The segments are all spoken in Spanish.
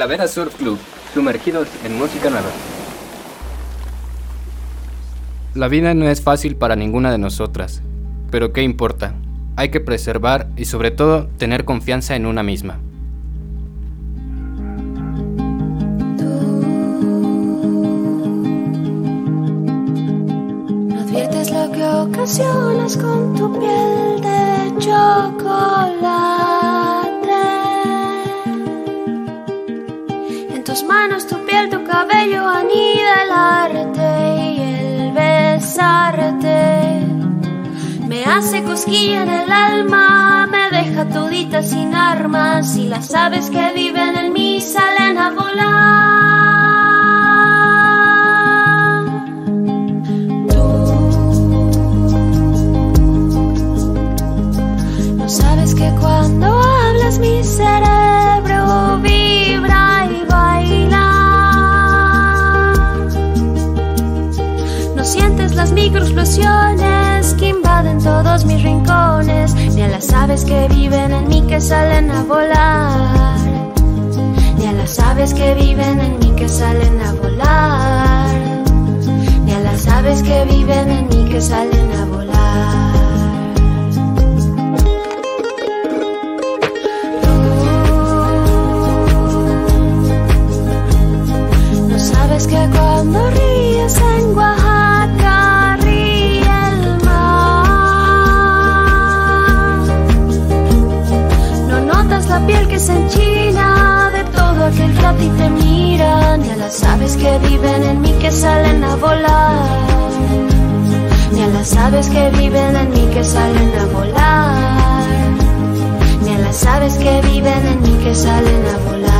Calavera Surf Club, sumergidos en música nueva. La vida no es fácil para ninguna de nosotras, pero ¿qué importa? Hay que preservar y sobre todo tener confianza en una misma. No adviertes lo que ocasionas con tu piel de chocolate. Tus manos, tu piel, tu cabello anida el arte y el besarte. Me hace cosquilla en el alma, me deja todita sin armas y las aves que viven en mí salen a volar. Tú no sabes que cuando hablas mi cerebro No sientes las microexplosiones que invaden todos mis rincones, ni a las aves que viven en mí que salen a volar, ni a las aves que viven en mí que salen a volar, ni a las aves que viven en mí que salen a volar. sabes que cuando ríes en aves que viven en mí que salen a volar. Ni a las aves que viven en mí que salen a volar. Ni a las aves que viven en mí que salen a volar.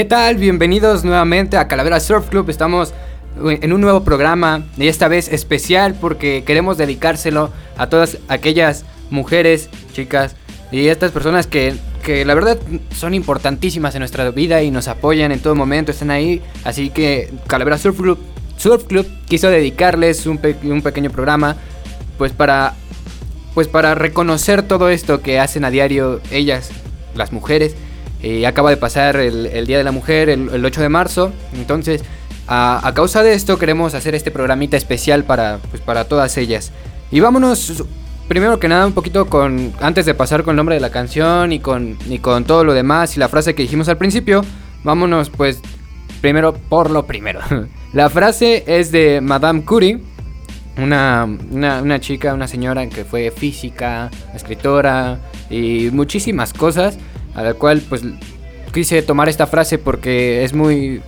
¿Qué tal? Bienvenidos nuevamente a Calavera Surf Club. Estamos en un nuevo programa y esta vez especial porque queremos dedicárselo a todas aquellas mujeres, chicas y estas personas que, que la verdad son importantísimas en nuestra vida y nos apoyan en todo momento, están ahí. Así que Calavera Surf Club, Surf Club quiso dedicarles un, un pequeño programa pues para pues para reconocer todo esto que hacen a diario ellas, las mujeres. Y acaba de pasar el, Día de la Mujer, el, el 8 de marzo. Entonces, a, causa de esto, queremos hacer este programita especial para, pues, para todas ellas. Y vámonos, primero que nada, un poquito con. Antes de pasar con el nombre de la canción y con, y con todo lo demás y la frase que dijimos al principio, vámonos, pues, primero por lo primero. la frase es de Madame Curie una, una chica, una señora que fue física, escritora y muchísimas cosas, a la cual pues quise tomar esta frase porque es muy...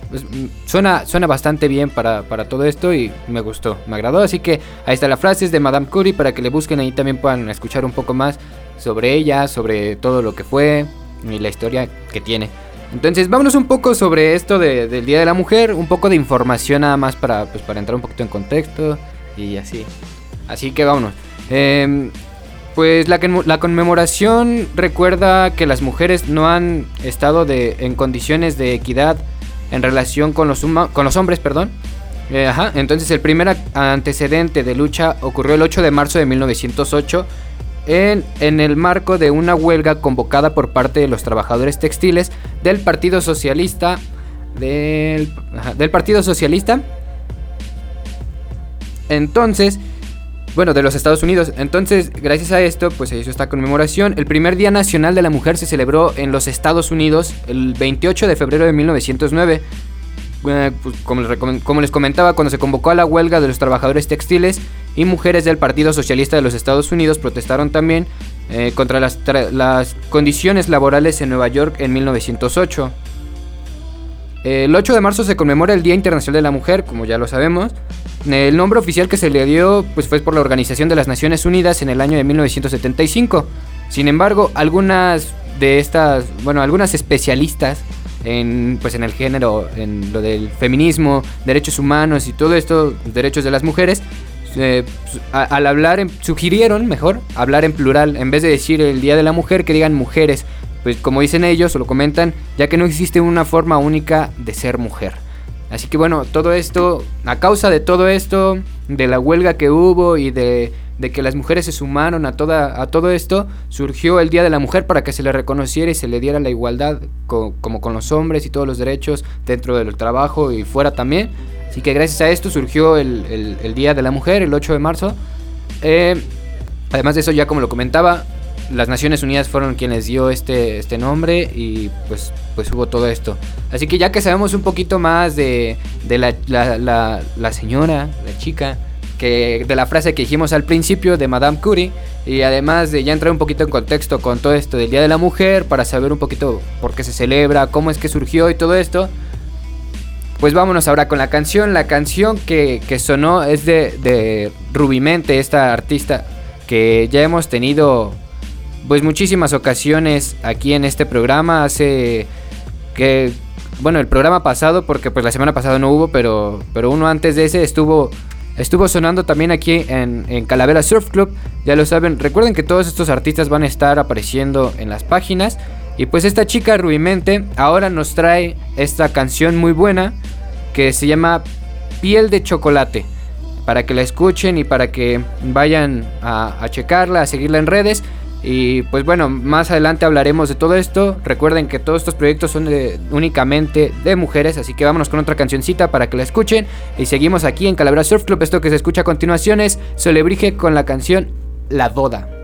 suena, suena bastante bien para, para todo esto y me gustó, me agradó, así que ahí está la frase, es de Madame Curie para que le busquen ahí también puedan escuchar un poco más sobre ella, sobre todo lo que fue y la historia que tiene. Entonces, vámonos un poco sobre esto de- del Día de la Mujer, un poco de información nada más para, pues, para entrar un poquito en contexto y así. Así que vámonos. Em, pues la, la conmemoración recuerda que las mujeres no han estado de, en condiciones de equidad en relación con los, con los hombres, perdón. Eh, ajá, entonces el primer antecedente de lucha ocurrió el 8 de marzo de 1908 en, en el marco de una huelga convocada por parte de los trabajadores textiles del Partido Socialista del, ajá, del Partido Socialista Entonces, bueno, de los Estados Unidos. Entonces, gracias a esto, pues se hizo esta conmemoración. El primer Día Nacional de la Mujer se celebró en los Estados Unidos el 28 de febrero de 1909. Eh, pues, como, les comentaba, cuando se convocó a la huelga de los trabajadores textiles y mujeres del Partido Socialista de los Estados Unidos protestaron también eh, contra las, las condiciones laborales en Nueva York en 1908. El 8 de marzo se conmemora el Día Internacional de la Mujer, como ya lo sabemos. El nombre oficial que se le dio pues, fue por la Organización de las Naciones Unidas en el año de 1975. Sin embargo, algunas de estas, bueno, algunas especialistas en, pues, en el género, en lo del feminismo, derechos humanos y todo esto, derechos de las mujeres, eh, pues, al hablar, sugirieron mejor hablar en plural, en vez de decir el Día de la Mujer, que digan mujeres, pues como dicen ellos o lo comentan, ya que no existe una forma única de ser mujer. Así que bueno, todo esto, a causa de todo esto, de la huelga que hubo y de, que las mujeres se sumaron a, toda, a todo esto, surgió el Día de la Mujer para que se le reconociera y se le diera la igualdad como con los hombres y todos los derechos dentro del trabajo y fuera también. Así que gracias a esto surgió el, Día de la Mujer, el 8 de marzo. Eh, además de eso, ya como lo comentaba, las Naciones Unidas fueron quienes dio este, este nombre y pues, pues hubo todo esto. Así que ya que sabemos un poquito más de, de la, la, la, señora, la chica, que de la frase que dijimos al principio de Madame Curie, y además de ya entrar un poquito en contexto con todo esto del Día de la Mujer, para saber un poquito por qué se celebra, cómo es que surgió y todo esto, pues vámonos ahora con la canción. La canción que, que sonó es de, de Rubimente, esta artista que ya hemos tenido pues muchísimas ocasiones aquí en este programa. Hace que, bueno, el programa pasado, porque pues la semana pasada no hubo, pero, pero uno antes de ese estuvo, estuvo sonando también aquí en, en Calavera Surf Club. Ya lo saben, recuerden que todos estos artistas van a estar apareciendo en las páginas. Y pues esta chica Ruimente ahora nos trae esta canción muy buena que se llama Piel de Chocolate. Para que la escuchen y para que vayan a, a checarla, a seguirla en redes. Y pues bueno, más adelante hablaremos de todo esto. Recuerden que todos estos proyectos son únicamente de mujeres, así que vámonos con otra cancioncita para que la escuchen. Y seguimos aquí en Calavera Surf Club. Esto que se escucha a continuación es Solebrige con la canción La Boda.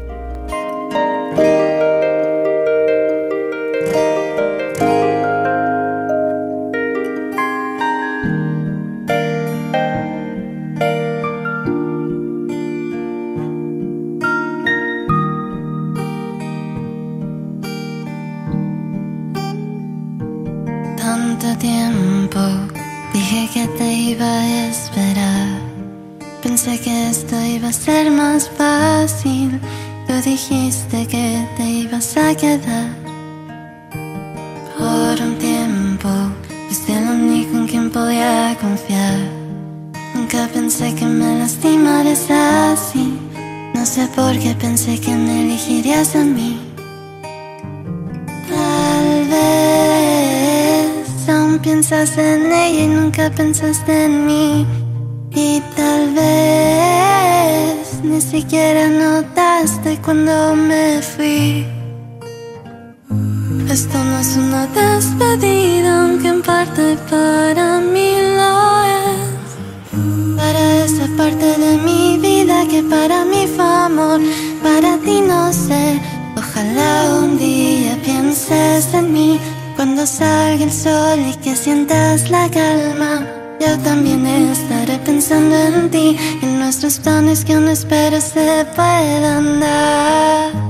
Piensas en ella y nunca pensaste en mí. Y tal vez ni siquiera notaste cuando me fui. Esto no es una despedida, aunque en parte para mí lo es. Para esa parte de mi vida que para mí fue amor, para ti no sé. Ojalá un día pienses en cuando salga el sol y que sientas la calma. Yo también estaré pensando en ti, en nuestros planes que aún espero se puedan dar.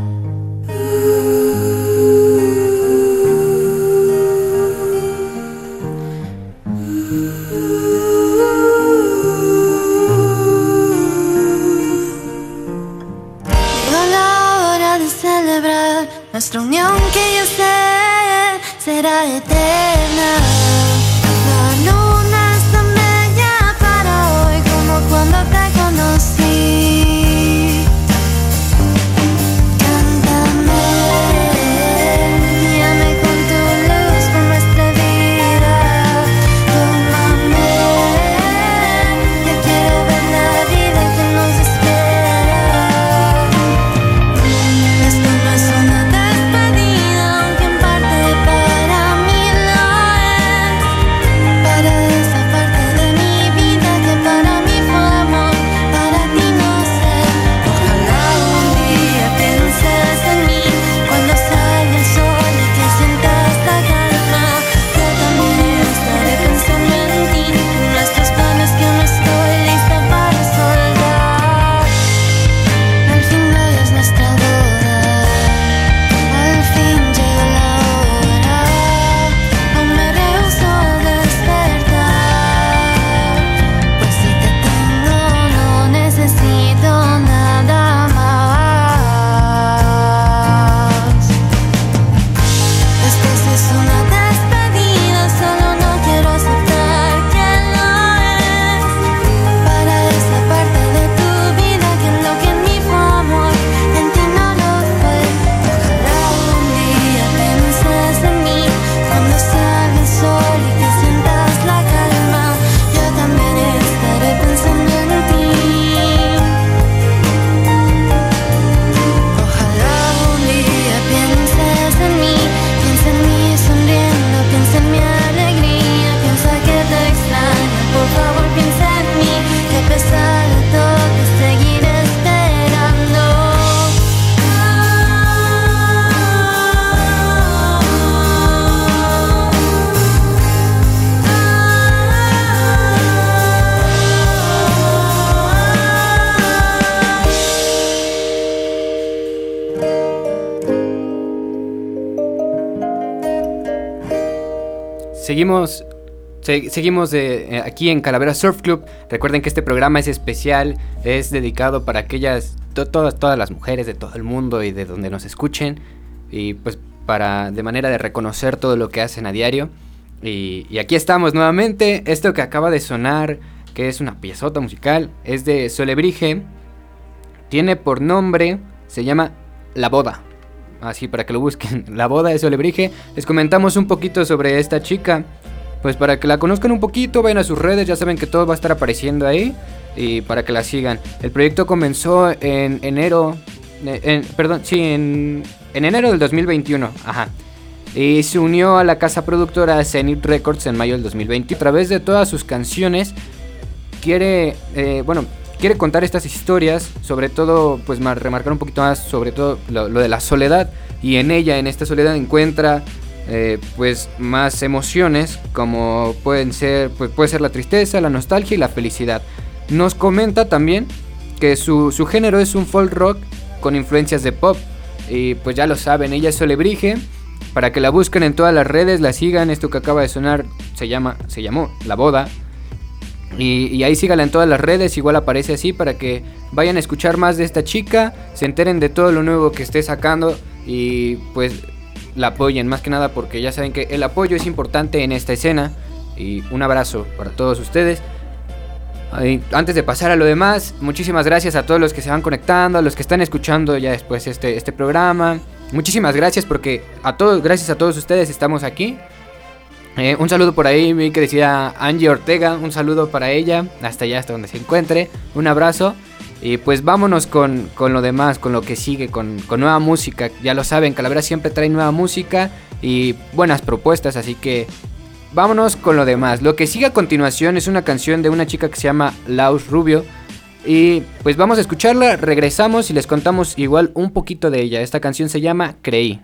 Seguimos eh, aquí en Calavera Surf Club. Recuerden que este programa es especial, es dedicado para aquellas, todas, todas las mujeres de todo el mundo y de donde nos escuchen. Y pues para, de manera de reconocer todo lo que hacen a diario. Y, y aquí estamos nuevamente. Esto que acaba de sonar, que es una piezota musical, es de Solebrige. Tiene por nombre, se llama La Boda. Así para que lo busquen. La Boda de Solebrige. Les comentamos un poquito sobre esta chica pues para que la conozcan un poquito, vayan a sus redes, ya saben que todo va a estar apareciendo ahí y para que la sigan. El proyecto comenzó en enero, en, perdón, sí, en, en enero del 2021, ajá. Y se unió a la casa productora Zenith Records en mayo del 2020. A través de todas sus canciones quiere, eh, bueno, quiere contar estas historias, sobre todo, pues remarcar un poquito más sobre todo lo de la soledad. Y en ella, en esta soledad, encuentra eh, pues más emociones como pueden ser pues puede ser la tristeza, la nostalgia y la felicidad. Nos comenta también que su, género es un folk rock con influencias de pop y pues ya lo saben, ella es Solebrige. Para que la busquen en todas las redes, la sigan. Esto que acaba de sonar se llama, se llamó La Boda. Y, y, ahí sígala en todas las redes, igual aparece así para que vayan a escuchar más de esta chica, se enteren de todo lo nuevo que esté sacando y pues la apoyen, más que nada porque ya saben que el apoyo es importante en esta escena. Y un abrazo para todos ustedes. antes de pasar a lo demás, muchísimas gracias a todos los que se van conectando, a los que están escuchando ya después este, este programa. Muchísimas gracias porque a todos, gracias a todos ustedes estamos aquí. Eh, un saludo por ahí, mi querida Angie Ortega, un saludo para ella, hasta allá, hasta donde se encuentre. Un abrazo. Y pues vámonos con, lo demás, con lo que sigue, con, nueva música. Ya lo saben, Calavera siempre trae nueva música y buenas propuestas, así que vámonos con lo demás. Lo que sigue a continuación es una canción de una chica que se llama Laus Rubio. Y pues vamos a escucharla, regresamos y les contamos igual un poquito de ella. Esta canción se llama Creí.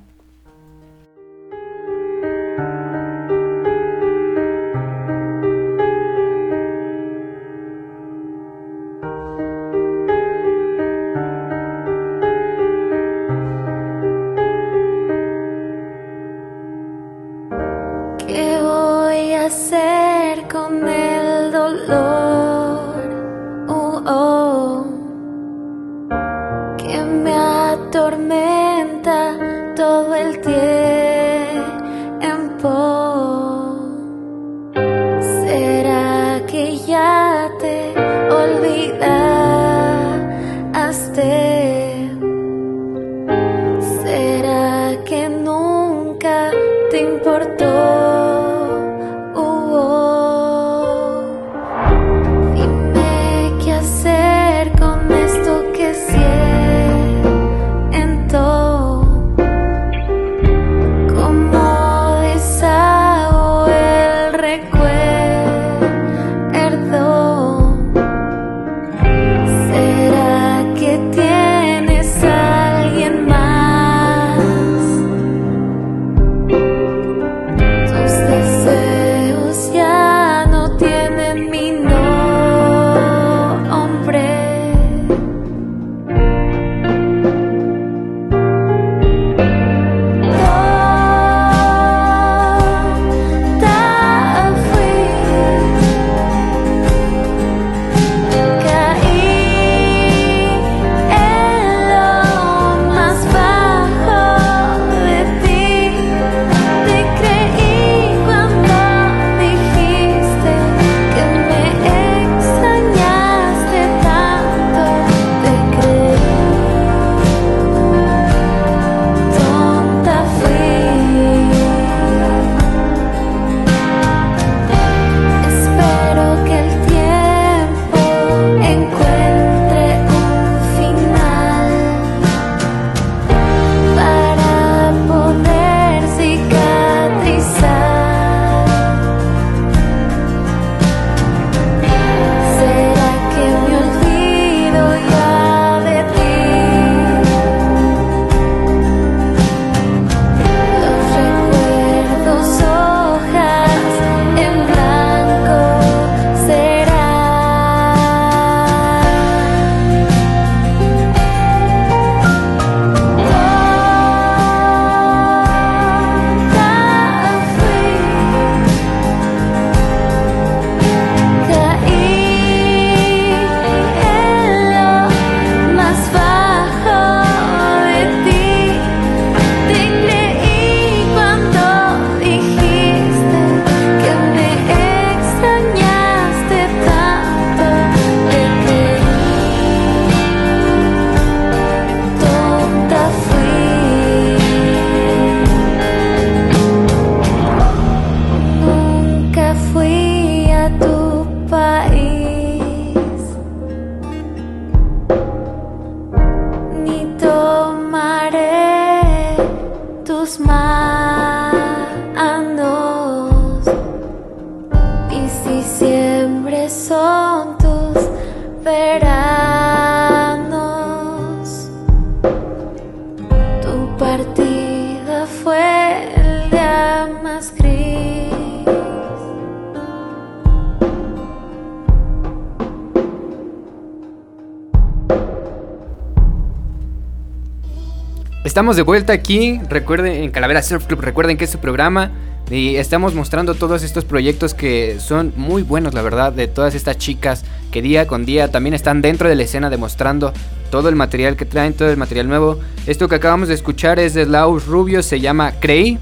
Estamos de vuelta aquí, recuerden, en Calavera Surf Club, recuerden que es su programa y estamos mostrando todos estos proyectos que son muy buenos, la verdad, de todas estas chicas que día con día también están dentro de la escena demostrando todo el material que traen, todo el material nuevo. Esto que acabamos de escuchar es de Laus Rubio, se llama Crey.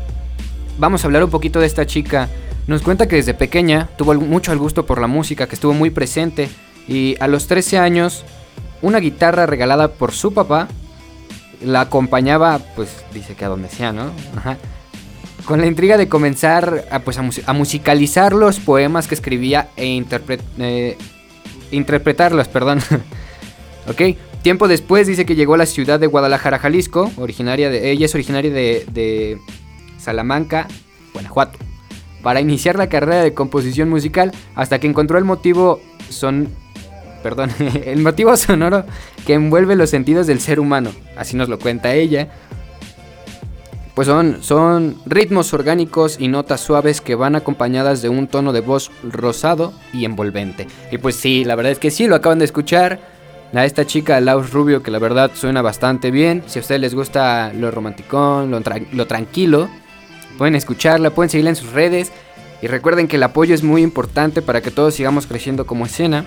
Vamos a hablar un poquito de esta chica. Nos cuenta que desde pequeña tuvo mucho gusto por la música, que estuvo muy presente y a los 13 años una guitarra regalada por su papá la acompañaba, pues dice que a donde sea, ¿no? Ajá. Con la intriga de comenzar a, pues, a, mus- a musicalizar los poemas que escribía e eh, interpretarlos, perdón. ok, tiempo después dice que llegó a la ciudad de Guadalajara, Jalisco, originaria de, ella es originaria de, de Salamanca, Guanajuato, para iniciar la carrera de composición musical hasta que encontró el motivo son, perdón, el motivo sonoro que envuelve los sentidos del ser humano, así nos lo cuenta ella. Pues son, son ritmos orgánicos y notas suaves que van acompañadas de un tono de voz rosado y envolvente. Y pues sí, la verdad es que sí, lo acaban de escuchar. A esta chica, Laus Rubio, que la verdad suena bastante bien. Si a ustedes les gusta lo romanticón, lo, lo tranquilo, pueden escucharla, pueden seguirla en sus redes. Y recuerden que el apoyo es muy importante para que todos sigamos creciendo como escena.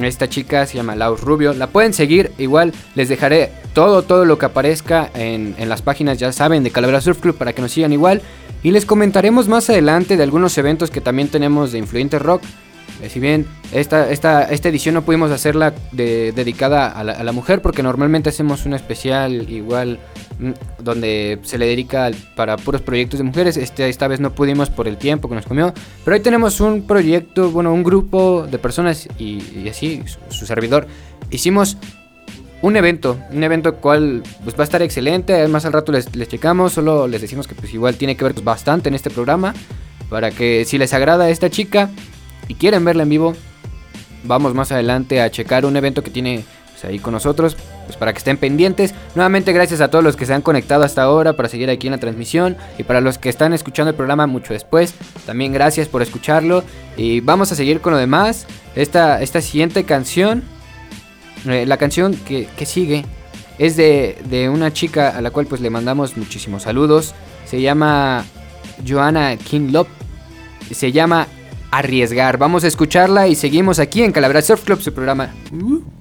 Esta chica se llama Laus Rubio. La pueden seguir. Igual les dejaré todo, todo lo que aparezca en, en las páginas, ya saben, de Calavera Surf Club para que nos sigan igual. Y les comentaremos más adelante de algunos eventos que también tenemos de Influyente Rock. Eh, Si bien esta, esta, esta edición no pudimos hacerla de- dedicada a la, a mujer, porque normalmente hacemos un especial igual mm, donde se le dedica para puros proyectos de mujeres. Este, esta vez no pudimos por el tiempo que nos comió. Pero hoy tenemos un proyecto, bueno, un grupo de personas y, así, su, servidor. Hicimos un evento, un evento cual pues, va a estar excelente. Además al rato les, les checamos, solo les decimos que pues igual tiene que ver pues, bastante en este programa. Para que si les agrada esta chica y quieren verla en vivo, vamos más adelante a checar un evento que tiene pues, ahí con nosotros, pues para que estén pendientes. Nuevamente gracias a todos los que se han conectado hasta ahora para seguir aquí en la transmisión y para los que están escuchando el programa mucho después, también gracias por escucharlo y vamos a seguir con lo demás. Esta, esta siguiente canción, eh, la canción que, que sigue es de, de una chica a la cual pues le mandamos muchísimos saludos. Se llama Joanna Kinlop. Se llama Arriesgar. Vamos a escucharla y seguimos aquí en Calavera Surf Club, su programa. Uh.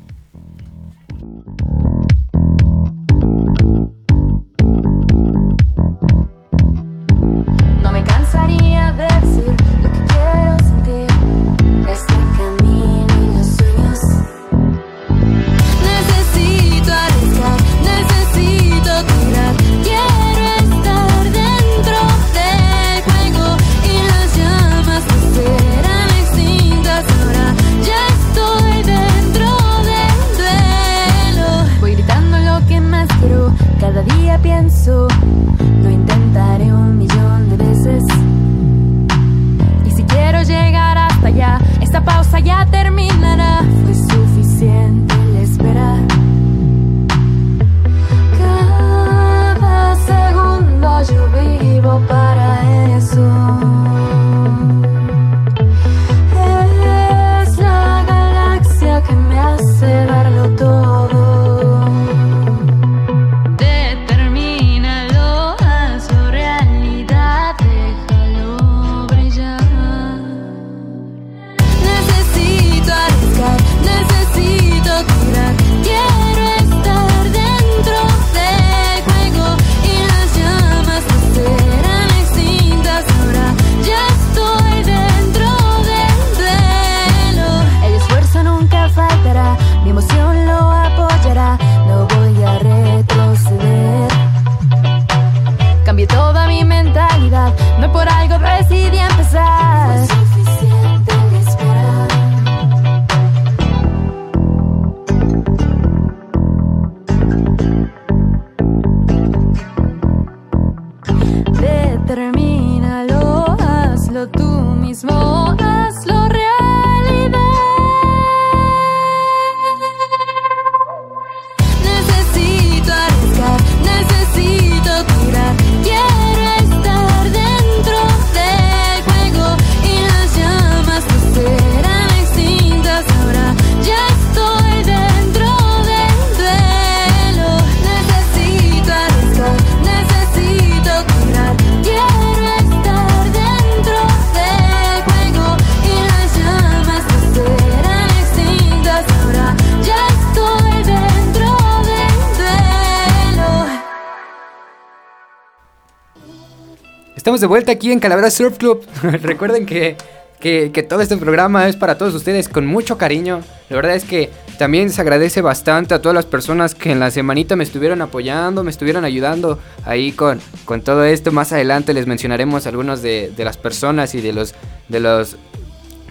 Estamos de vuelta aquí en Calavera Surf Club. Recuerden que, que, todo este programa es para todos ustedes con mucho cariño. La verdad es que también se agradece bastante a todas las personas que en la semanita me estuvieron apoyando, me estuvieron ayudando ahí con, con todo esto. Más adelante les mencionaremos algunos de, de las personas y de los, de los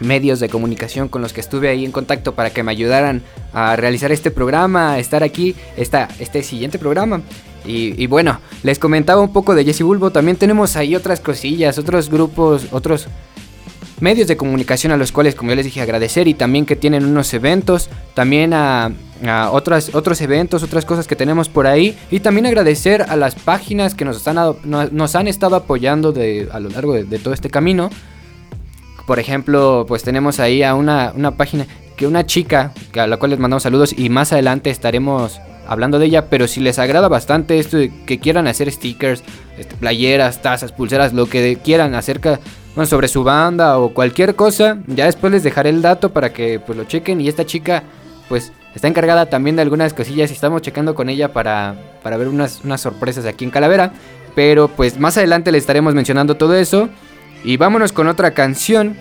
medios de comunicación con los que estuve ahí en contacto para que me ayudaran a realizar este programa, a estar aquí, esta, este siguiente programa. Y, bueno, les comentaba un poco de Jesse Bulbo, también tenemos ahí otras cosillas, otros grupos, otros medios de comunicación a los cuales, como yo les dije, agradecer y también que tienen unos eventos, también a, otras, otros eventos, otras cosas que tenemos por ahí y también agradecer a las páginas que nos, no- nos han estado apoyando de, a lo largo de, de todo este camino. Por ejemplo, pues tenemos ahí a una, una página que una chica, a la cual les mandamos saludos y más adelante estaremos hablando de ella, pero si les agrada bastante esto de que quieran hacer stickers, este, playeras, tazas, pulseras, lo que quieran acerca bueno, sobre su banda o cualquier cosa, ya después les dejaré el dato para que pues lo chequen y esta chica pues está encargada también de algunas cosillas y estamos checando con ella para, para ver unas, unas sorpresas aquí en Calavera, pero pues más adelante le estaremos mencionando todo eso. Y vámonos con otra canción.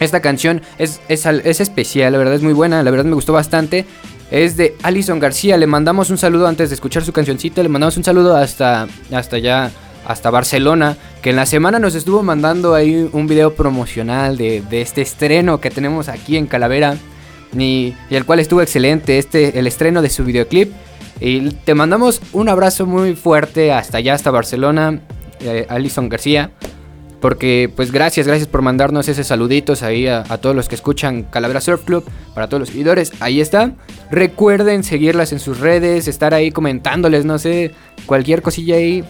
Esta canción es, es, es especial, la verdad es muy buena, la verdad me gustó bastante. Es de Alison García. Le mandamos un saludo antes de escuchar su cancioncita. Le mandamos un saludo hasta, hasta allá, hasta Barcelona. Que en la semana nos estuvo mandando ahí un video promocional de, de este estreno que tenemos aquí en Calavera. Y, el cual estuvo excelente. Este, el estreno de su videoclip. Y te mandamos un abrazo muy fuerte hasta allá, hasta Barcelona. eh, Alison García. Porque, pues gracias, gracias por mandarnos esos saluditos ahí a, todos los que escuchan Calavera Surf Club, para todos los seguidores. Ahí está. Recuerden seguirlas en sus redes, estar ahí comentándoles, no sé, cualquier cosilla ahí.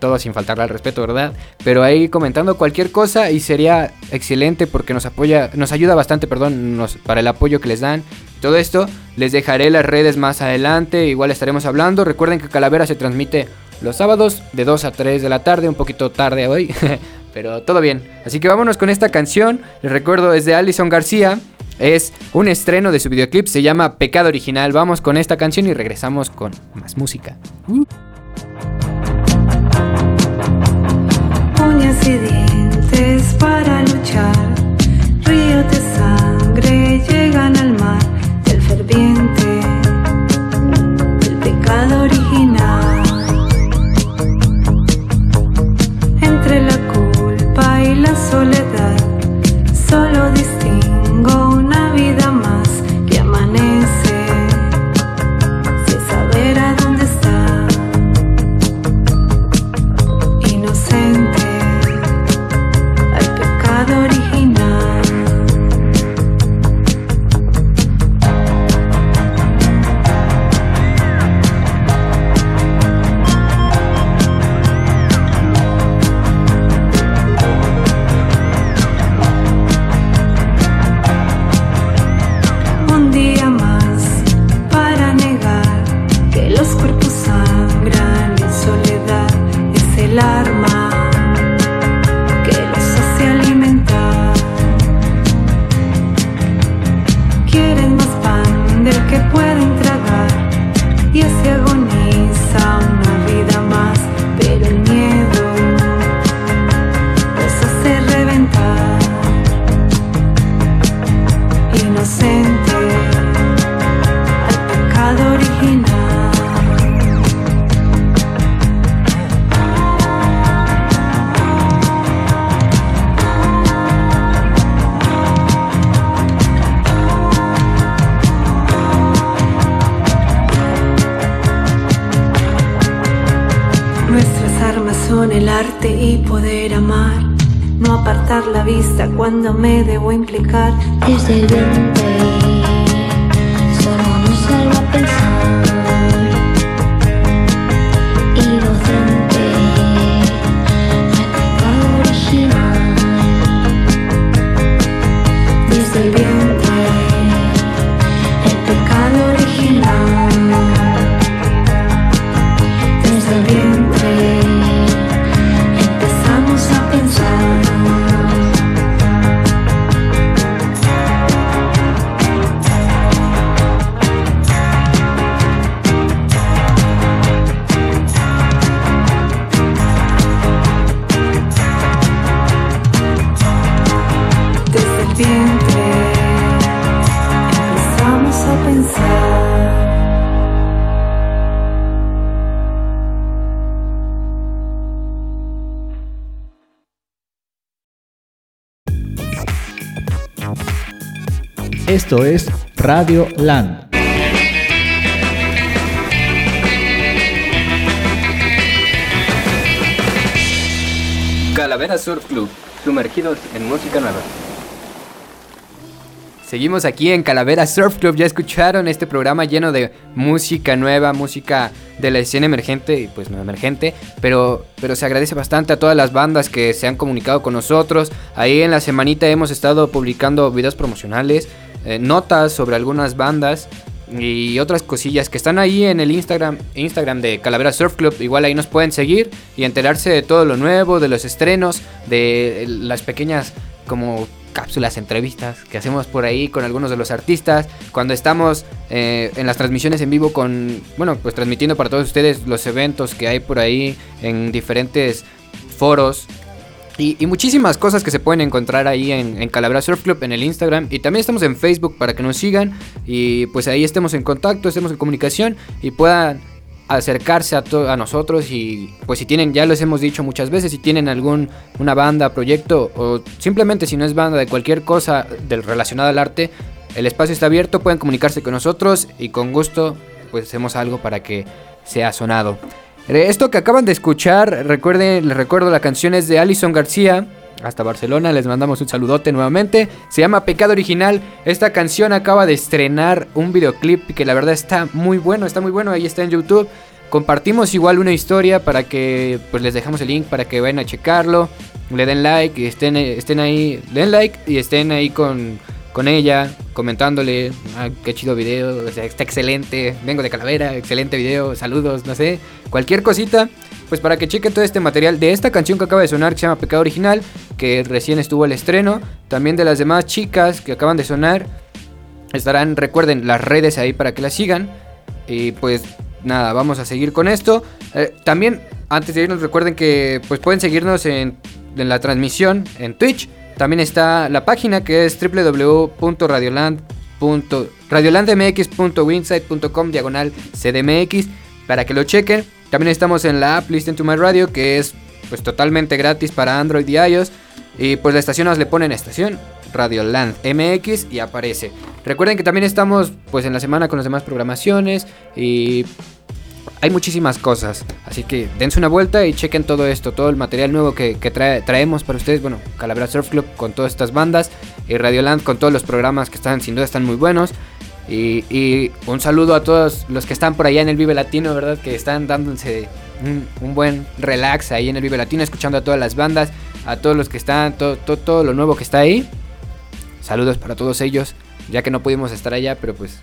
Todo sin faltarle al respeto, ¿verdad? Pero ahí comentando cualquier cosa y sería excelente porque nos apoya, nos ayuda bastante, perdón, para el apoyo que les dan. Todo esto les dejaré las redes más adelante, igual estaremos hablando. Recuerden que Calavera se transmite los sábados de 2 a 3 de la tarde, un poquito tarde hoy, pero todo bien. Así que vámonos con esta canción. Les recuerdo, es de Alison García. Es un estreno de su videoclip, se llama Pecado Original. Vamos con esta canción y regresamos con más música. uñas y dientes para luchar. Esto es Radio Land. Calavera Surf Club, sumergidos en música nueva. Seguimos aquí en Calavera Surf Club, ya escucharon este programa lleno de música nueva, música de la escena emergente y pues no emergente, pero, pero se agradece bastante a todas las bandas que se han comunicado con nosotros. Ahí en la semanita hemos estado publicando videos promocionales, eh, notas sobre algunas bandas y otras cosillas que están ahí en el Instagram, Instagram de Calavera Surf Club. Igual ahí nos pueden seguir y enterarse de todo lo nuevo, de los estrenos, de las pequeñas como cápsulas, entrevistas que hacemos por ahí con algunos de los artistas. Cuando estamos eh, en las transmisiones en vivo con, bueno, pues transmitiendo para todos ustedes los eventos que hay por ahí en diferentes foros. Y, muchísimas cosas que se pueden encontrar ahí en, en Calavera Surf Club, en el Instagram. Y también estamos en Facebook para que nos sigan. Y pues ahí estemos en contacto, estemos en comunicación y puedan acercarse a, a nosotros. Y pues si tienen, ya les hemos dicho muchas veces, si tienen algún una banda, proyecto o simplemente si no es banda de cualquier cosa del, relacionada al arte, el espacio está abierto, pueden comunicarse con nosotros y con gusto pues hacemos algo para que sea sonado. Eh, Esto que acaban de escuchar, recuerden, les recuerdo, la canción es de Alison García. Hasta Barcelona, les mandamos un saludote nuevamente. Se llama Pecado Original. Esta canción acaba de estrenar un videoclip que la verdad está muy bueno, está muy bueno. Ahí está en YouTube. Compartimos igual una historia para que pues les dejamos el link para que vayan a checarlo. Le den like y estén, estén ahí. Le den like y estén ahí con, con ella, comentándole, ah, qué chido video, está excelente, vengo de Calavera, excelente video, saludos, no sé, cualquier cosita, pues para que chequen todo este material de esta canción que acaba de sonar, que se llama Pecado Original, que recién estuvo el estreno, también de las demás chicas que acaban de sonar, estarán, recuerden, las redes ahí para que las sigan, y pues nada, vamos a seguir con esto. Eh, también, antes de irnos, recuerden que pues pueden seguirnos en, la transmisión en Twitch. También está la página que es www.radioland.radiolandmx.winsite.com diagonal cdmx para que lo chequen. También estamos en la app Listen to My Radio que es pues totalmente gratis para Android y iOS. Y pues la estación nos le ponen estación Radioland MX y aparece. Recuerden que también estamos pues en la semana con las demás programaciones y hay muchísimas cosas. Así que dense una vuelta y chequen todo esto, todo el material nuevo que, que trae- traemos para ustedes. Bueno, Calavera Surf Club con todas estas bandas y Radioland con todos los programas que están, sin duda, están muy buenos. Y, un saludo a todos los que están por allá en el Vive Latino, ¿verdad? Que están dándose un, un buen relax ahí en el Vive Latino, escuchando a todas las bandas, a todos los que están, todo, todo, todo lo nuevo que está ahí. Saludos para todos ellos, ya que no pudimos estar allá, pero pues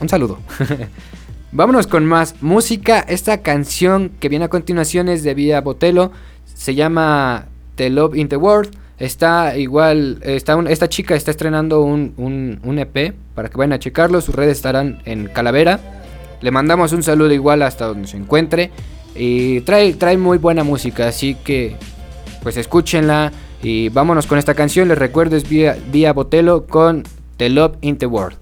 un saludo. Vámonos con más música. Esta canción que viene a continuación es de Vía Botelo. Se llama The Love in the World. Está igual, está un- esta chica está estrenando un, un- un EP para que vayan a checarlo. Sus redes estarán en Calavera. Le mandamos un saludo igual hasta donde se encuentre. Y trae, trae muy buena música, así que pues escúchenla. Y vámonos con esta canción. Les recuerdo es Vía, Vía Botelo con The Love in the World. I'm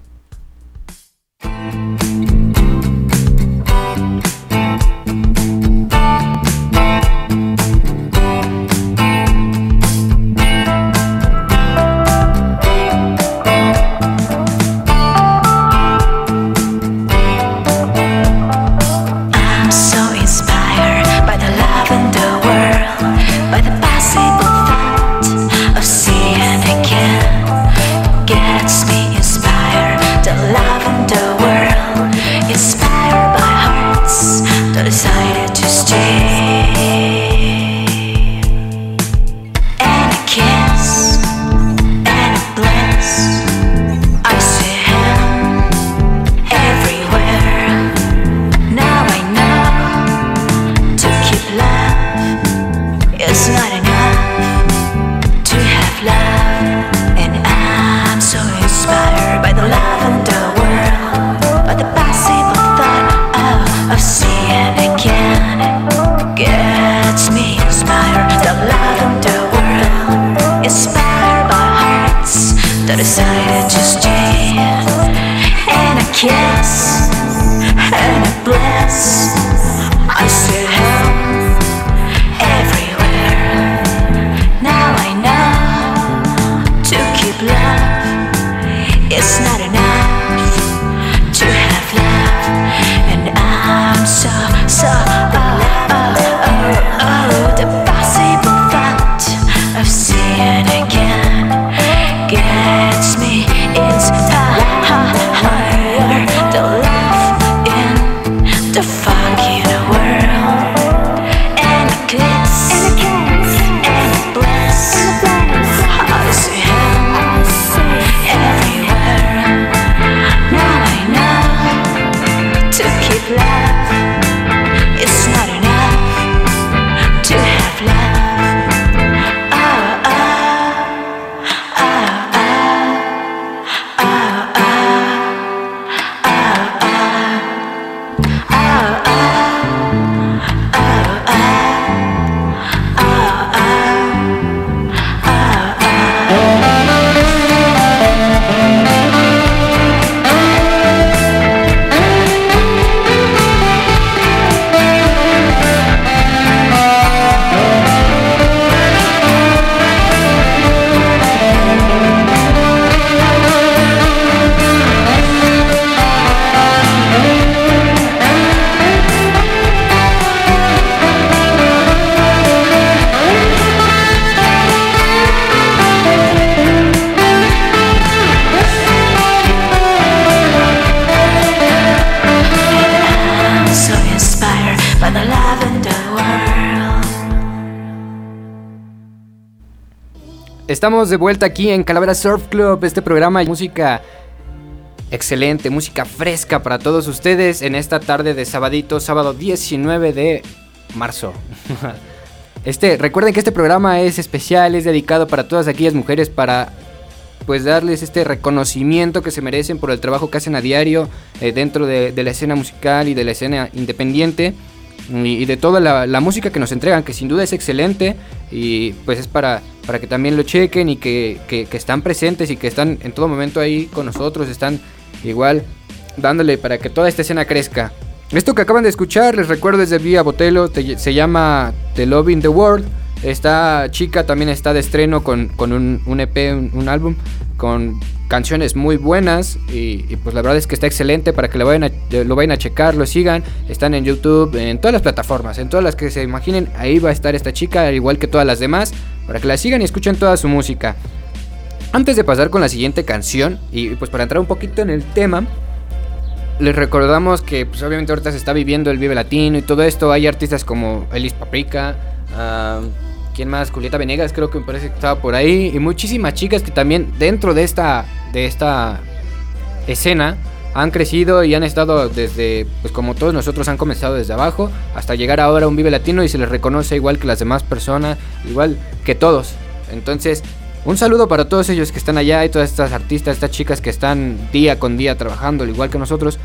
so inspired by the love in the world. Estamos de vuelta aquí en Calavera Surf Club, este programa de música excelente, música fresca para todos ustedes en esta tarde de sabadito, sábado 19 de marzo. Este, recuerden que este programa es especial, es dedicado para todas aquellas mujeres para pues darles este reconocimiento que se merecen por el trabajo que hacen a diario eh, dentro de, la escena musical y de la escena independiente y, de toda la, música que nos entregan, que sin duda es excelente y pues es para, para que también lo chequen y que, que, están presentes y que están en todo momento ahí con nosotros, están igual dándole para que toda esta escena crezca. Esto que acaban de escuchar, les recuerdo, es de Vía Botelo, se llama The Love in the World. Esta chica también está de estreno con, un, EP, un, álbum, con canciones muy buenas y, pues la verdad es que está excelente para que lo vayan, a, lo a checar, lo sigan. Están en YouTube, en todas las plataformas, en todas las que se imaginen, ahí va a estar esta chica, al igual que todas las demás, para que la sigan y escuchen toda su música. Antes de pasar con la siguiente canción, y pues para entrar un poquito en el tema, les recordamos que pues obviamente ahorita se está viviendo el Vive Latino y todo esto. Hay artistas como Elis Paprika, ¿quién más? Julieta Venegas creo que me parece que estaba por ahí. Y muchísimas chicas que también dentro de esta, de esta escena han crecido y han estado desde, pues como todos nosotros han comenzado desde abajo, hasta llegar ahora a un Vive Latino y se les reconoce igual que las demás personas, igual que todos. Entonces, un saludo para todos ellos que están allá y todas estas artistas, estas chicas que están día con día trabajando, al igual que nosotros.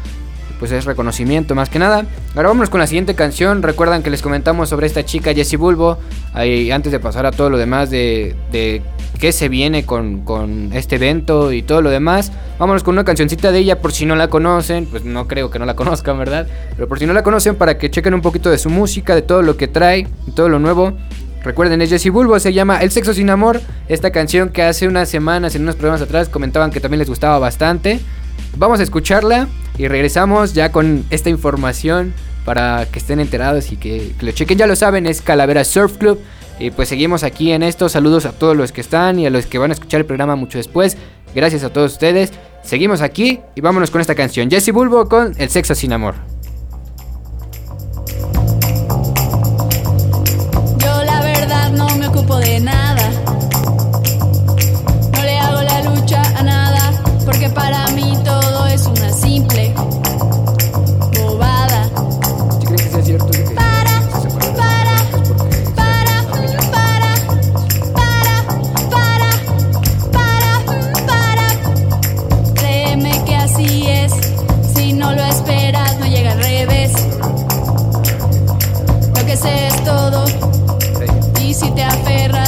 Pues es reconocimiento más que nada. Ahora vámonos con la siguiente canción. Recuerdan que les comentamos sobre esta chica Jessie Bulbo. Ahí, antes de pasar a todo lo demás de, de qué se viene con, con, este evento y todo lo demás. Vámonos con una cancioncita de ella por si no la conocen. Pues no creo que no la conozcan, ¿verdad? Pero por si no la conocen para que chequen un poquito de su música, de todo lo que trae, y todo lo nuevo. Recuerden, es Jesse Bulbo, se llama El sexo sin amor. Esta canción que hace unas semanas, en unos programas atrás, comentaban que también les gustaba bastante. Vamos a escucharla y regresamos ya con esta información para que estén enterados y que, lo chequen. Ya lo saben, es Calavera Surf Club. Y pues seguimos aquí en esto. Saludos a todos los que están y a los que van a escuchar el programa mucho después. Gracias a todos ustedes. Seguimos aquí y vámonos con esta canción. Jesse Bulbo con El sexo sin amor. te aferras.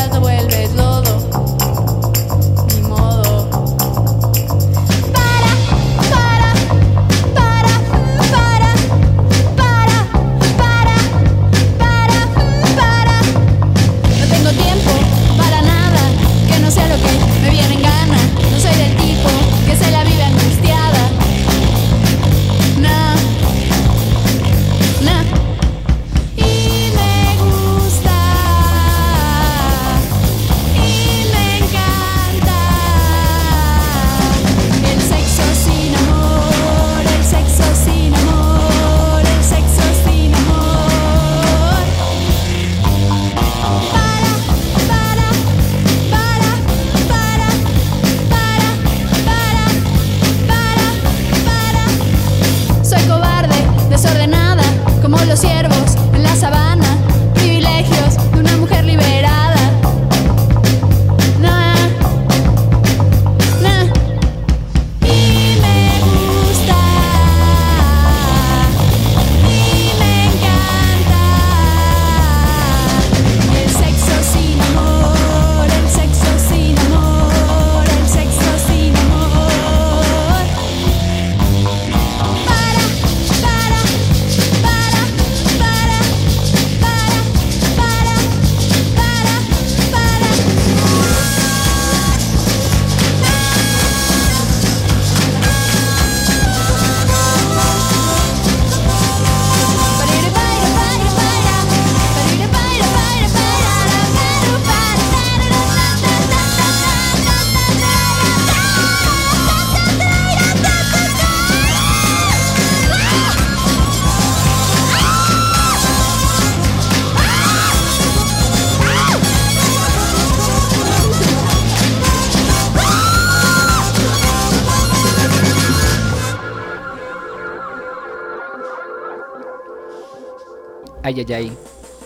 Ay, ay, ay.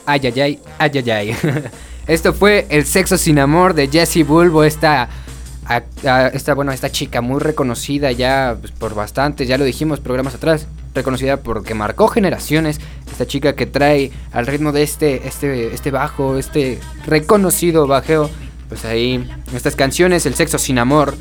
Ay, ay, ay. Ay, ay. Esto fue El Sexo Sin Amor de Jessie Bulbo, esta, esta, bueno, esta chica muy reconocida ya pues, por bastantes, ya lo dijimos programas atrás, reconocida porque marcó generaciones, esta chica que trae al ritmo de este, este, este bajo, este reconocido bajeo, pues ahí, estas canciones, El Sexo Sin Amor,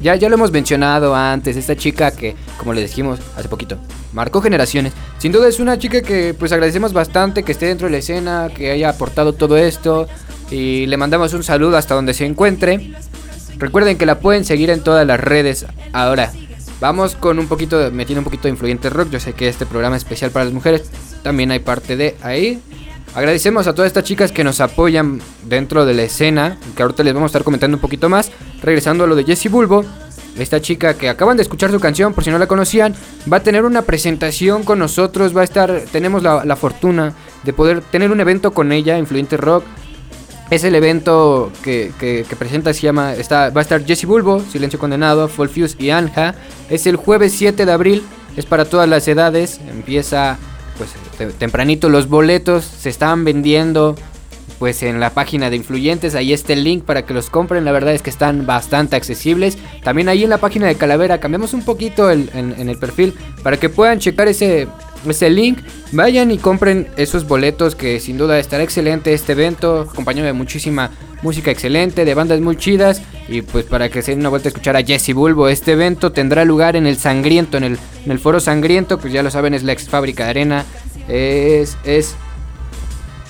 ya, ya lo hemos mencionado antes, esta chica que, como le dijimos hace poquito, marcó generaciones. Sin duda es una chica que pues agradecemos bastante que esté dentro de la escena, que haya aportado todo esto y le mandamos un saludo hasta donde se encuentre. Recuerden que la pueden seguir en todas las redes. Ahora, vamos con un poquito, metiendo un poquito de influyente rock. Yo sé que este programa es especial para las mujeres. También hay parte de ahí. Agradecemos a todas estas chicas que nos apoyan dentro de la escena, que ahorita les vamos a estar comentando un poquito más. Regresando a lo de Jessie Bulbo, esta chica que acaban de escuchar su canción, por si no la conocían, va a tener una presentación con nosotros, va a estar, tenemos la, fortuna de poder tener un evento con ella, Influyente Rock. Es el evento que, que, presenta, se llama, está, va a estar Jessie Bulbo, Silencio Condenado, Full Fuse y Anja. Es el jueves 7 de abril, es para todas las edades, empieza pues tempranito los boletos se estaban vendiendo pues en la página de influyentes, ahí está el link para que los compren, la verdad es que están bastante accesibles. También ahí en la página de Calavera cambiamos un poquito el, en, el perfil para que puedan checar ese, ese link, vayan y compren esos boletos que sin duda estará excelente este evento, acompañado de muchísima música excelente, de bandas muy chidas y pues para que se den una vuelta a escuchar a Jesse Bulbo, este evento tendrá lugar en el Sangriento, en el, en el Foro Sangriento, pues ya lo saben es la ex fábrica de arena, es, es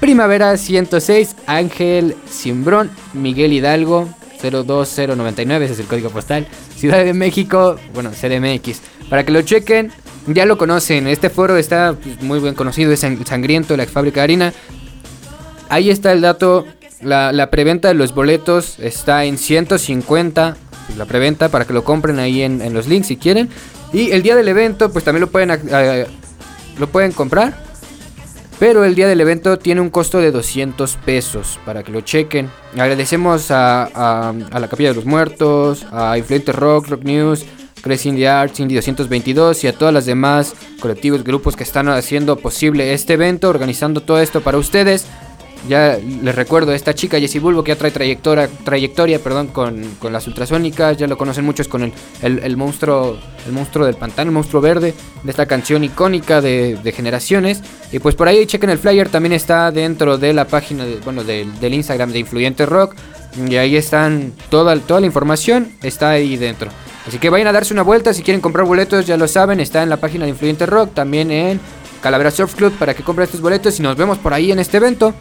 Primavera 106, Ángel Simbrón, Miguel Hidalgo, 02099, ese es el código postal. Ciudad de México, bueno, CDMX. Para que lo chequen, ya lo conocen. Este foro está pues, muy bien conocido, es Sangriento, la fábrica de harina. Ahí está el dato. La, preventa de los boletos está en 150. Pues, la preventa para que lo compren ahí en, los links si quieren. Y el día del evento, pues también lo pueden, lo pueden comprar pero el día del evento tiene un costo de 200 pesos para que lo chequen. Agradecemos a, la Capilla de los Muertos, a Influente Rock, Rock News, Crazy Indie Arts, Indie 222 y a todas las demás colectivos, grupos que están haciendo posible este evento, organizando todo esto para ustedes. Ya les recuerdo, esta chica Jessie Bulbo que ya trae trayectoria, trayectoria perdón, con, las ultrasónicas, ya lo conocen muchos con el, monstruo el monstruo del pantano, el monstruo verde, de esta canción icónica de, generaciones. Y pues por ahí chequen el flyer, también está dentro de la página, bueno, del Instagram de Influyente Rock. Y ahí están toda, toda la información, está ahí dentro. Así que vayan a darse una vuelta, si quieren comprar boletos ya lo saben, está en la página de Influyente Rock, también en Calavera Surf Club para que compren estos boletos y nos vemos por ahí en este evento.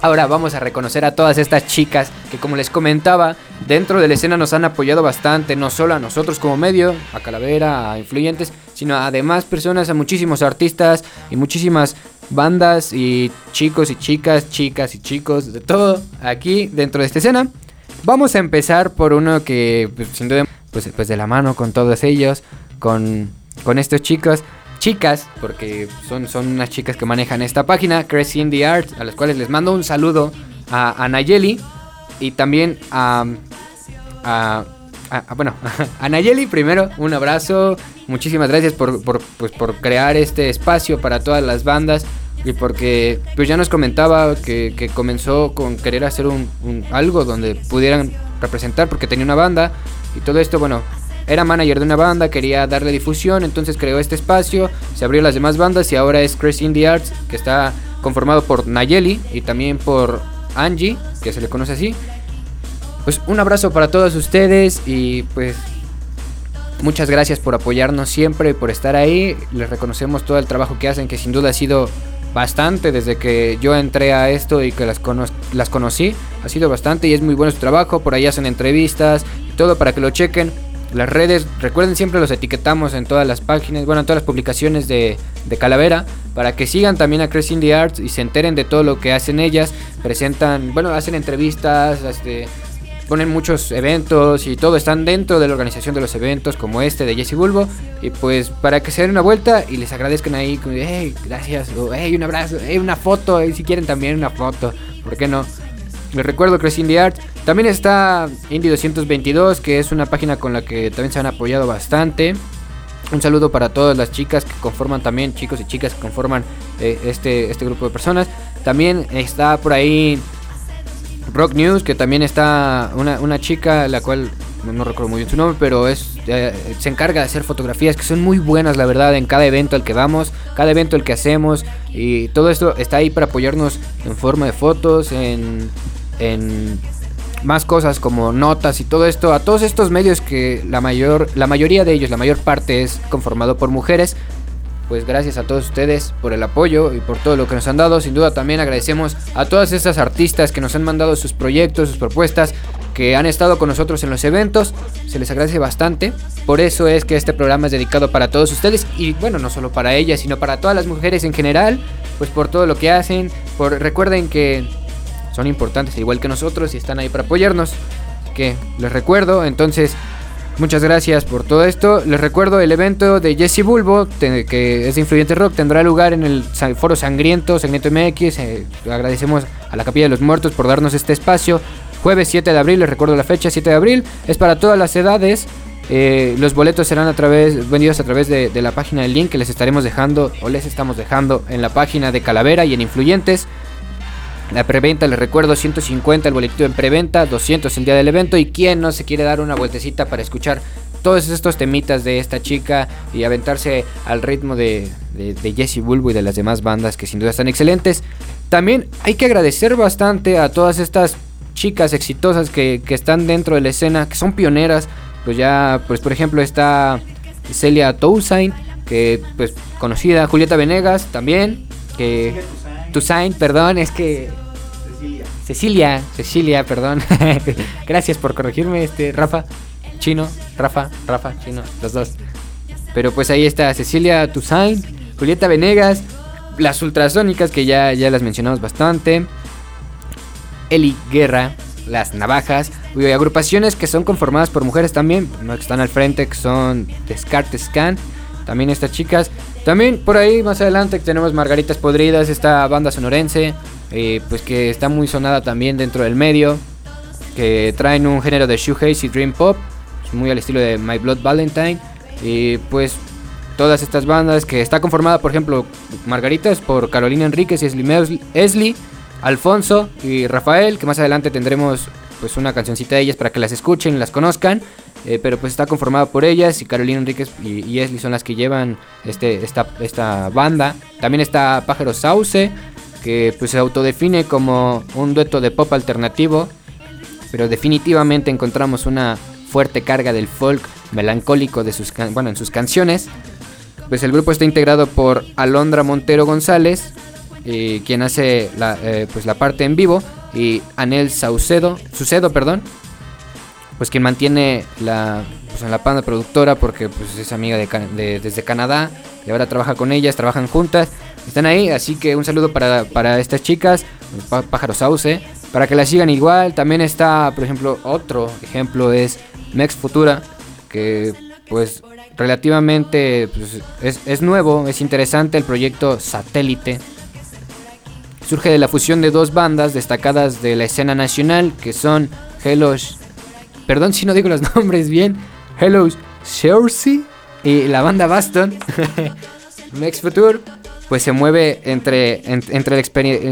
Ahora vamos a reconocer a todas estas chicas que como les comentaba, dentro de la escena nos han apoyado bastante, no solo a nosotros como medio, a Calavera, a influyentes, sino a demás personas, a muchísimos artistas y muchísimas bandas y chicos y chicas, chicas y chicos, de todo aquí dentro de esta escena. Vamos a empezar por uno que pues, sin duda pues, pues de la mano con todos ellos, con, con estos chicos chicas, porque son, son unas chicas que manejan esta página, Crazy the Art, a las cuales les mando un saludo a, Nayeli y también a, a, bueno, a Nayeli primero, un abrazo, muchísimas gracias por, por, pues, por crear este espacio para todas las bandas y porque pues ya nos comentaba que, que comenzó con querer hacer un, un, algo donde pudieran representar porque tenía una banda y todo esto, bueno, era manager de una banda, quería darle difusión, entonces creó este espacio, se abrió las demás bandas y ahora es Crazy Indie Arts, que está conformado por Nayeli y también por Angie, que se le conoce así. Pues un abrazo para todos ustedes y pues muchas gracias por apoyarnos siempre, por estar ahí. Les reconocemos todo el trabajo que hacen, que sin duda ha sido bastante desde que yo entré a esto y que las, las conocí. Ha sido bastante y es muy bueno su trabajo. Por ahí hacen entrevistas y todo para que lo chequen. Las redes, recuerden siempre los etiquetamos en todas las páginas, bueno, en todas las publicaciones de, Calavera, para que sigan también a Crazy the Arts y se enteren de todo lo que hacen ellas. Presentan, bueno, hacen entrevistas, este, ponen muchos eventos y todo están dentro de la organización de los eventos como este de Jesse Bulbo. Y pues para que se den una vuelta y les agradezcan ahí, hey, gracias, hey, un abrazo, hey, una foto, y si quieren también una foto, ¿por qué no? Les recuerdo que es Indie Art. También está Indie 222, que es una página con la que también se han apoyado bastante. Un saludo para todas las chicas que conforman también, chicos y chicas que conforman eh, este, este grupo de personas. También está por ahí Rock News, que también está una, una chica, la cual no, recuerdo muy bien su nombre, pero es eh, se encarga de hacer fotografías que son muy buenas, la verdad, en cada evento al que vamos, cada evento al que hacemos. Y todo esto está ahí para apoyarnos en forma de fotos, en, en más cosas como notas y todo esto. A todos estos medios que la, mayor, la mayoría de ellos, la mayor parte es conformado por mujeres pues gracias a todos ustedes por el apoyo y por todo lo que nos han dado. Sin duda también agradecemos a todas estas artistas que nos han mandado sus proyectos, sus propuestas, que han estado con nosotros en los eventos. Se les agradece bastante. Por eso es que este programa es dedicado para todos ustedes y bueno, no solo para ellas, sino para todas las mujeres en general, pues por todo lo que hacen. Por recuerden que son importantes igual que nosotros y están ahí para apoyarnos. Que les recuerdo, entonces Muchas gracias por todo esto. Les recuerdo el evento de Jesse Bulbo, que es de Influyente Rock, tendrá lugar en el Foro Sangriento, Sangriento MX. Eh, agradecemos a la Capilla de los Muertos por darnos este espacio. Jueves 7 de abril, les recuerdo la fecha, 7 de abril. Es para todas las edades. Eh, los boletos serán a través, vendidos a través de, de la página del link que les estaremos dejando o les estamos dejando en la página de Calavera y en Influyentes. La preventa, les recuerdo, 150 el boletito en preventa, 200 el día del evento. Y quién no se quiere dar una vueltecita para escuchar todos estos temitas de esta chica y aventarse al ritmo de, de, Jesse Bulbo y de las demás bandas que sin duda están excelentes. También hay que agradecer bastante a todas estas chicas exitosas que, que están dentro de la escena, que son pioneras. Pues ya, pues por ejemplo está Celia Toussaint, que pues conocida, Julieta Venegas también, que Toussaint, perdón, es que. Cecilia. Cecilia, Cecilia, perdón. Gracias por corregirme, este, Rafa. Chino, Rafa, Rafa, Chino, los dos. Pero pues ahí está Cecilia Toussaint, Julieta Venegas, las ultrasónicas que ya, ya las mencionamos bastante. Eli Guerra, las navajas, y agrupaciones que son conformadas por mujeres también, no que están al frente, que son Descartes Scan, también estas chicas. También por ahí más adelante tenemos Margaritas Podridas, esta banda sonorense, eh, pues que está muy sonada también dentro del medio, que traen un género de shoegaze y dream pop, muy al estilo de My Blood Valentine, y pues todas estas bandas que está conformada, por ejemplo, Margaritas por Carolina Enríquez y Esli, Alfonso y Rafael, que más adelante tendremos pues una cancioncita de ellas para que las escuchen, las conozcan. Eh, pero pues está conformada por ellas y Carolina Enríquez y, Esli son las que llevan este, esta, esta banda. También está Pájaro Sauce, que pues se autodefine como un dueto de pop alternativo, pero definitivamente encontramos una fuerte carga del folk melancólico de sus, bueno, en sus canciones. Pues el grupo está integrado por Alondra Montero González, eh, quien hace la, eh, pues la parte en vivo, y Anel Saucedo, Sucedo, perdón, pues quien mantiene la, pues, la banda productora porque pues es amiga de, desde Canadá y ahora trabaja con ellas, trabajan juntas, están ahí, así que un saludo para, para estas chicas, Pájaro Sauce, para que la sigan igual, también está, por ejemplo, otro ejemplo es Mex Futura, que pues relativamente pues, es, es nuevo, es interesante el proyecto Satélite, surge de la fusión de dos bandas destacadas de la escena nacional que son Hello Perdón si no digo los nombres bien. Hello Chelsea y la banda Baston. Next Future pues se mueve entre, entre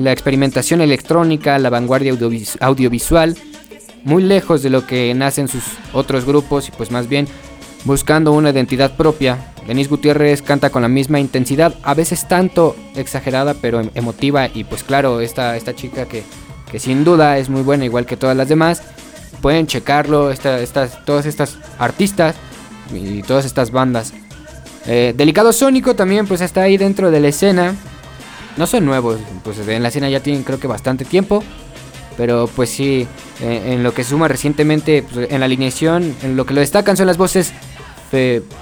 la, experimentación electrónica, la vanguardia audiovisual, muy lejos de lo que nacen sus otros grupos y pues más bien buscando una identidad propia. Denise Gutiérrez canta con la misma intensidad, a veces tanto exagerada pero em, emotiva y pues claro, esta, esta chica que, que sin duda es muy buena igual que todas las demás pueden checarlo, estas, todas estas artistas y todas estas bandas. Eh, Delicado Sónico también pues está ahí dentro de la escena. No son nuevos, pues en la escena ya tienen creo que bastante tiempo. Pero pues sí, eh, en lo que suma recientemente pues, en la alineación, en lo que lo destacan son las voces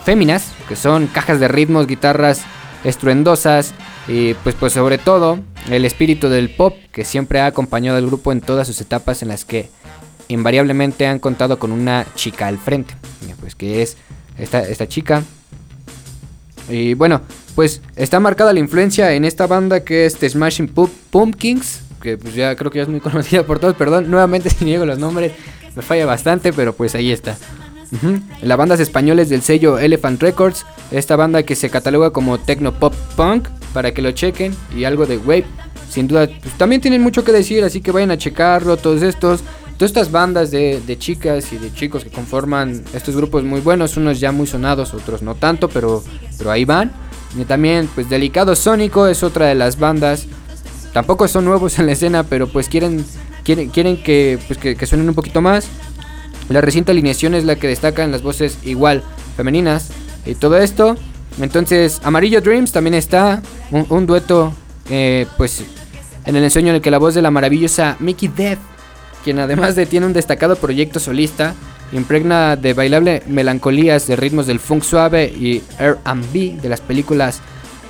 féminas, que son cajas de ritmos, guitarras estruendosas y pues, pues sobre todo el espíritu del pop que siempre ha acompañado al grupo en todas sus etapas en las que invariablemente han contado con una chica al frente. Pues que es esta, esta chica. Y bueno, pues está marcada la influencia en esta banda que es The Smashing Pumpkins. Que pues ya creo que ya es muy conocida por todos. Perdón, nuevamente si niego los nombres. Me falla bastante, pero pues ahí está. Las bandas españoles del sello Elephant Records esta banda que se cataloga como techno pop punk, para que lo chequen, y algo de wave. Sin duda, pues, también tienen mucho que decir, así que vayan a checarlo, todos estos. Todas estas bandas de, de, chicas y de chicos que conforman estos grupos muy buenos, unos ya muy sonados, otros no tanto, pero, pero ahí van. Y también, pues Delicado Sónico es otra de las bandas. Tampoco son nuevos en la escena, pero pues quieren, quieren, quieren que, pues, que, que suenen un poquito más. La reciente alineación es la que destaca en las voces igual femeninas y todo esto. Entonces, Amarillo Dreams también está, un, dueto, eh, pues, en el ensueño en el que la voz de la maravillosa Mickey Death, quien además de tiene un destacado proyecto solista, impregna de bailable melancolías de ritmos del funk suave y R&B de las películas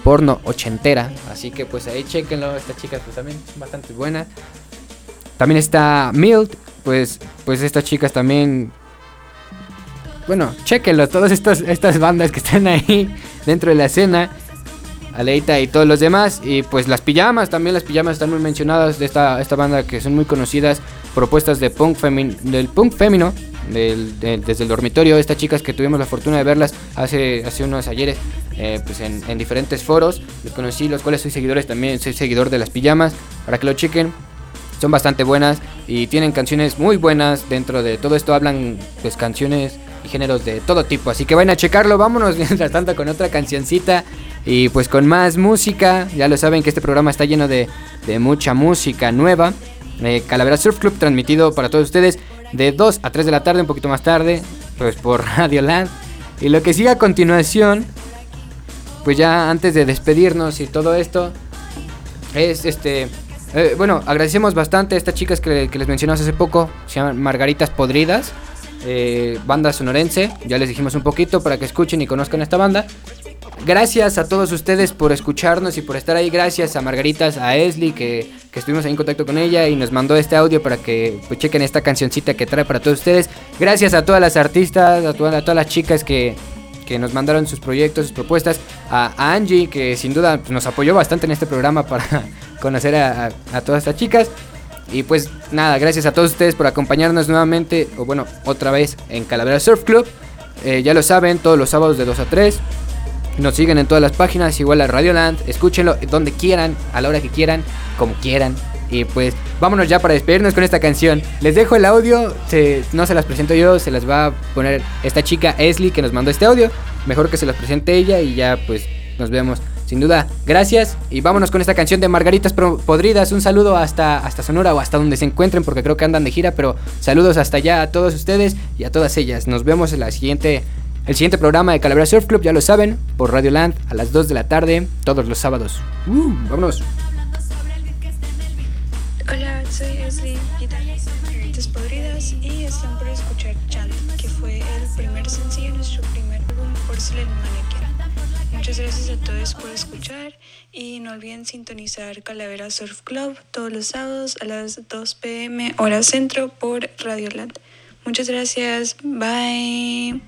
porno ochentera. Así que pues ahí chequenlo, estas chicas pues también son bastante buenas. También está Mild, pues, pues estas chicas también bueno, chequenlo, todas estas, estas bandas que están ahí dentro de la escena. Aleita y todos los demás. Y pues las pijamas, también las pijamas están muy mencionadas de esta, esta banda que son muy conocidas. Propuestas de punk del punk femino, del, de, desde el dormitorio. Estas chicas que tuvimos la fortuna de verlas hace, unos ayeres eh, pues en, en, diferentes foros. Los conocí, los cuales soy seguidores también. Soy seguidor de las pijamas. Para que lo chequen. Son bastante buenas y tienen canciones muy buenas dentro de todo esto. Hablan pues canciones y géneros de todo tipo. Así que vayan a checarlo. Vámonos mientras tanto con otra cancioncita. Y pues con más música. Ya lo saben que este programa está lleno de mucha música nueva. Eh, Calavera Surf Club transmitido para todos ustedes de 2 a 3 de la tarde, un poquito más tarde. Pues por Radio Land. Y lo que sigue a continuación. Pues ya antes de despedirnos y todo esto. Es este. Eh, bueno, agradecemos bastante a estas chicas que, que les mencionamos hace poco. Se llaman Margaritas Podridas eh, banda sonorense. Ya les dijimos un poquito para que escuchen y conozcan esta banda. Gracias a todos ustedes por escucharnos y por estar ahí. Gracias a Margaritas, a Esli, que, que estuvimos ahí en contacto con ella y nos mandó este audio para que pues, chequen esta cancioncita que trae para todos ustedes. Gracias a todas las artistas, a, toda, a todas las chicas que, que nos mandaron sus proyectos, sus propuestas. A, Angie, que sin duda pues, nos apoyó bastante en este programa para conocer a, a todas estas chicas. Y pues nada, gracias a todos ustedes por acompañarnos nuevamente, o bueno, otra vez en Calavera Surf Club. Eh, ya lo saben, todos los sábados de 2 a 3. Nos siguen en todas las páginas, igual a Radioland. Escúchenlo donde quieran, a la hora que quieran, como quieran. Y pues vámonos ya para despedirnos con esta canción. Les dejo el audio, se, no se las presento yo, se las va a poner esta chica Esli que nos mandó este audio. Mejor que se las presente ella y ya pues nos vemos. Sin duda, gracias y vámonos con esta canción de Margaritas Podridas. Un saludo hasta, hasta Sonora o hasta donde se encuentren porque creo que andan de gira, pero saludos hasta allá a todos ustedes y a todas ellas. Nos vemos en la siguiente, el siguiente programa de Calavera Surf Club, ya lo saben, por Radio Land a las 2 de la tarde, todos los sábados. Uh, vámonos. Hola, soy Esli, guitarrista Margaritas Podridas y están por escuchar Chant, que fue el primer sencillo de nuestro primer álbum Porcelain Mannequin. Muchas gracias a todos por escuchar y no olviden sintonizar Calavera Surf Club todos los sábados a las 2 pm hora centro por Radio Land. Muchas gracias, bye.